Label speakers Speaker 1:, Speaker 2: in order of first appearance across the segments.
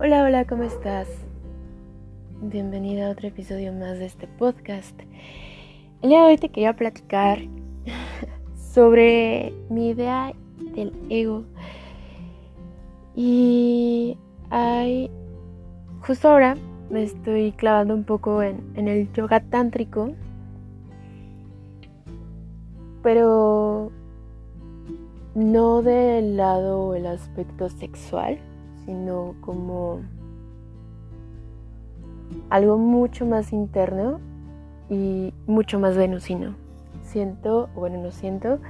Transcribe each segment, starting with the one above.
Speaker 1: Hola, hola, ¿cómo estás? Bienvenida a otro episodio más de este podcast. El día de hoy te quería platicar sobre mi idea del ego. Y hay, justo ahora me estoy clavando un poco en, en el yoga tántrico, pero no del lado el aspecto sexual, sino como algo mucho más interno y mucho más venusino. Siento, bueno, no siento,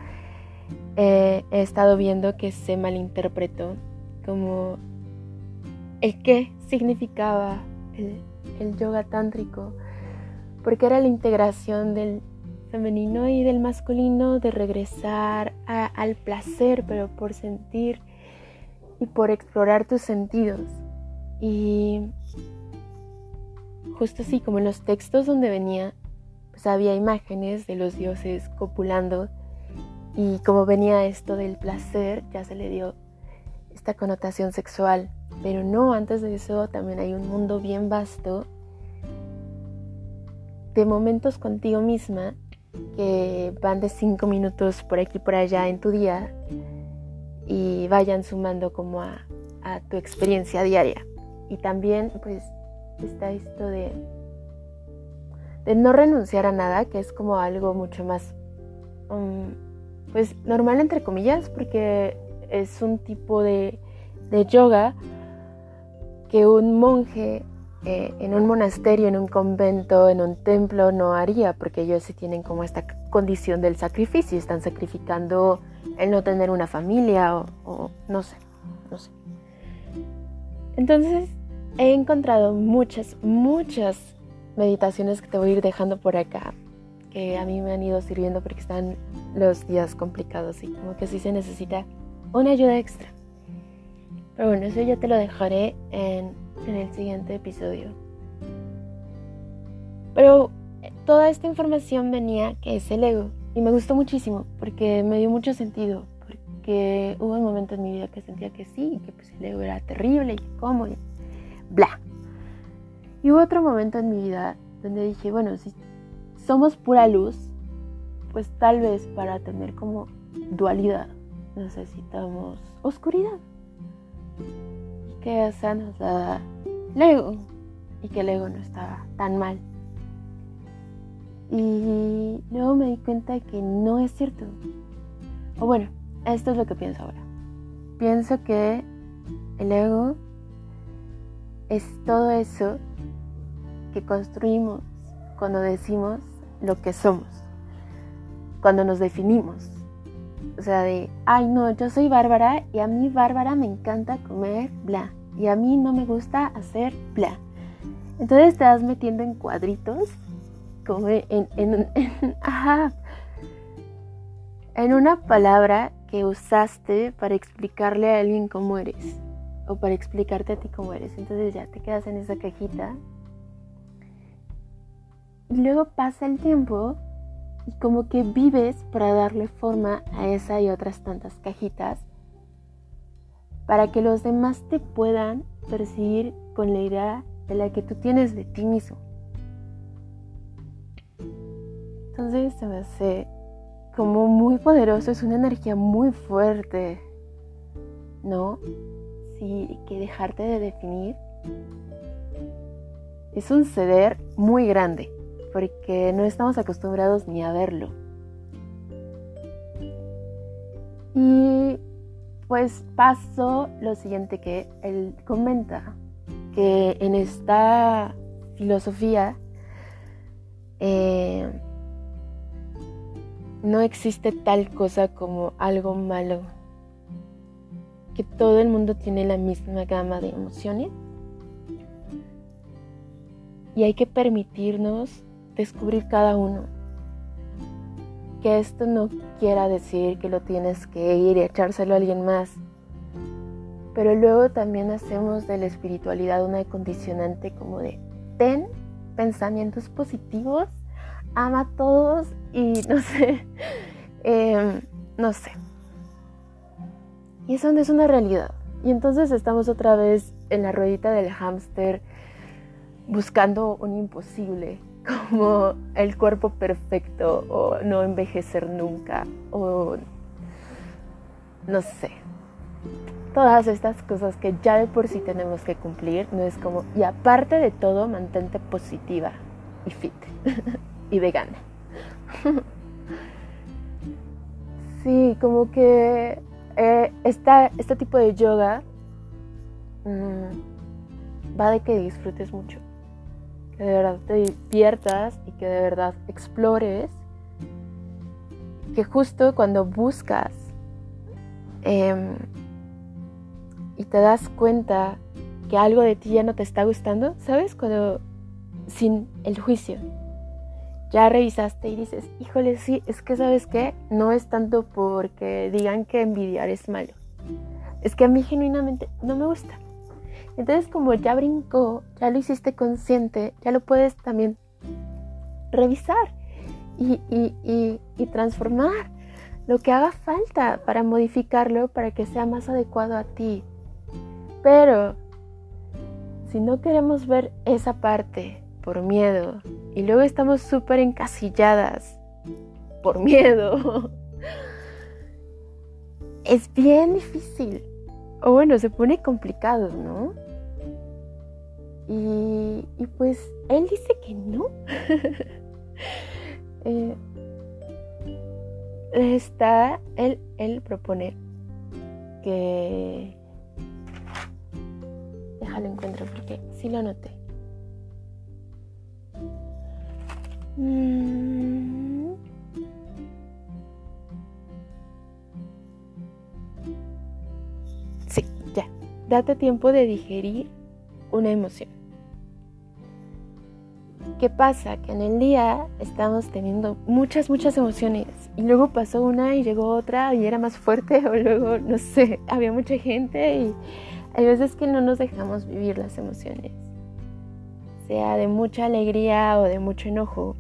Speaker 1: eh, he estado viendo que se malinterpretó como el qué significaba el, el yoga tántrico, porque era la integración del femenino y del masculino, de regresar al placer, pero por sentir y por explorar tus sentidos. Y justo así como en los textos donde venía, pues había imágenes de los dioses copulando y como venía esto del placer, ya se le dio esta connotación sexual. Pero no, antes de eso también hay un mundo bien vasto de momentos contigo misma que van de cinco minutos por aquí por allá en tu día y vayan sumando como a, tu experiencia diaria. Y también pues está esto de, de no renunciar a nada, que es como algo mucho más, um, pues normal entre comillas, porque es un tipo de, de yoga que un monje eh, en un monasterio, en un convento, en un templo no haría, porque ellos sí tienen como esta condición del sacrificio, están sacrificando el no tener una familia o, no sé, no sé. Entonces he encontrado muchas, muchas meditaciones que te voy a ir dejando por acá, que a mí me han ido sirviendo porque están los días complicados y como que sí se necesita una ayuda extra. Pero bueno, eso ya te lo dejaré en en el siguiente episodio. Pero eh, toda esta información venía que es el ego y me gustó muchísimo porque me dio mucho sentido, porque hubo un momento en mi vida que sentía que sí, que pues el ego era terrible y cómo y bla. Y hubo otro momento en mi vida donde dije, bueno, si somos pura luz, pues tal vez para tener como dualidad necesitamos oscuridad que esa nos da el ego y que el ego no estaba tan mal. Y luego me di cuenta que no es cierto. O bueno, esto es lo que pienso ahora. Pienso que el ego es todo eso que construimos cuando decimos lo que somos, cuando nos definimos. O sea, de, ay no, yo soy Bárbara y a mí Bárbara me encanta comer bla y a mí no me gusta hacer bla. Entonces te vas metiendo en cuadritos, como en, en, ajá, en una palabra que usaste para explicarle a alguien cómo eres o para explicarte a ti cómo eres. Entonces ya te quedas en esa cajita. Y luego pasa el tiempo y como que vives para darle forma a esa y otras tantas cajitas para que los demás te puedan percibir con la idea de la que tú tienes de ti mismo. Entonces se me hace como muy poderoso, es una energía muy fuerte, ¿no? Sí, que dejarte de definir es un ceder muy grande, porque no estamos acostumbrados ni a verlo. Y pues pasó lo siguiente que él comenta, que en esta filosofía eh, no existe tal cosa como algo malo, que todo el mundo tiene la misma gama de emociones. Y hay que permitirnos descubrir cada uno que esto no quiera decir que lo tienes que ir y echárselo a alguien más. Pero luego también hacemos de la espiritualidad una condicionante como de ten pensamientos positivos, ama a todos y no sé, em, no sé. Y eso no es una realidad. Y entonces estamos otra vez en la ruedita del hámster buscando un imposible, como el cuerpo perfecto o no envejecer nunca o no sé. Todas estas cosas que ya de por sí tenemos que cumplir, no es como, y aparte de todo, mantente positiva y fit y vegana. sí, como que eh, este tipo de yoga mm, va de que disfrutes mucho, que de verdad te diviertas y que de verdad explores, que justo cuando buscas em, y te das cuenta que algo de ti ya no te está gustando, ¿sabes? Cuando sin el juicio. Ya revisaste y dices, híjole, sí, es que sabes qué, no es tanto porque digan que envidiar es malo. Es que a mí genuinamente no me gusta. Entonces como ya brincó, ya lo hiciste consciente, ya lo puedes también revisar y, transformar lo que haga falta para modificarlo para que sea más adecuado a ti. Pero si no queremos ver esa parte por miedo y luego estamos súper encasilladas por miedo, es bien difícil. O bueno, se pone complicado, ¿no? Y, pues él dice que no. Eh, está, él, él propone que... Déjalo encuentro porque sí lo noté. Mm. Sí, ya. Date tiempo de digerir una emoción. ¿Qué pasa? Que en el día estamos teniendo muchas, muchas emociones y luego pasó una y llegó otra y era más fuerte o luego, no sé, había mucha gente y hay veces que no nos dejamos vivir las emociones, sea de mucha alegría o de mucho enojo.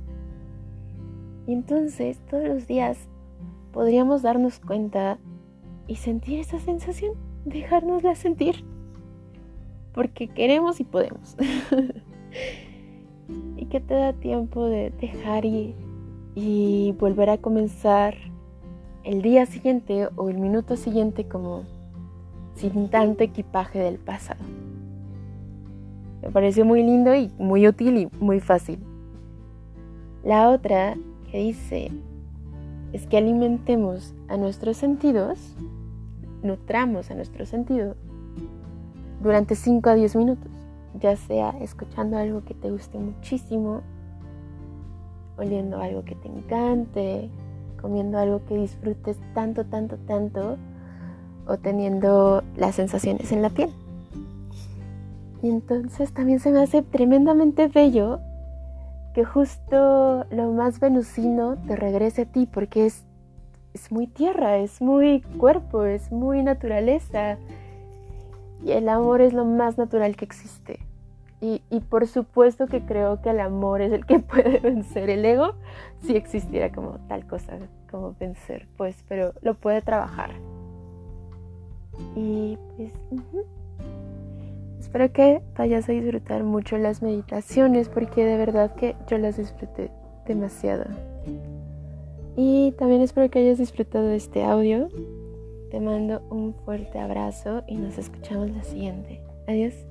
Speaker 1: Y entonces todos los días podríamos darnos cuenta y sentir esa sensación, dejárnosla sentir, porque queremos y podemos. y que te da tiempo de dejar ir y volver a comenzar el día siguiente o el minuto siguiente como sin tanto equipaje del pasado. Me pareció muy lindo y muy útil y muy fácil. La otra que dice es que alimentemos a nuestros sentidos, nutramos a nuestros sentidos durante 5 a 10 minutos, ya sea escuchando algo que te guste muchísimo, oliendo algo que te encante, comiendo algo que disfrutes tanto, tanto, tanto, o teniendo las sensaciones en la piel. Y entonces también se me hace tremendamente bello que justo lo más venusino te regrese a ti porque es, es muy tierra, es muy cuerpo, es muy naturaleza. Y el amor es lo más natural que existe. Y, por supuesto que creo que el amor es el que puede vencer el ego, si existiera como tal cosa, como vencer, pues, pero lo puede trabajar. Y pues... Espero que vayas a disfrutar mucho las meditaciones porque de verdad que yo las disfruté demasiado. Y también espero que hayas disfrutado este audio. Te mando un fuerte abrazo y nos escuchamos la siguiente. Adiós.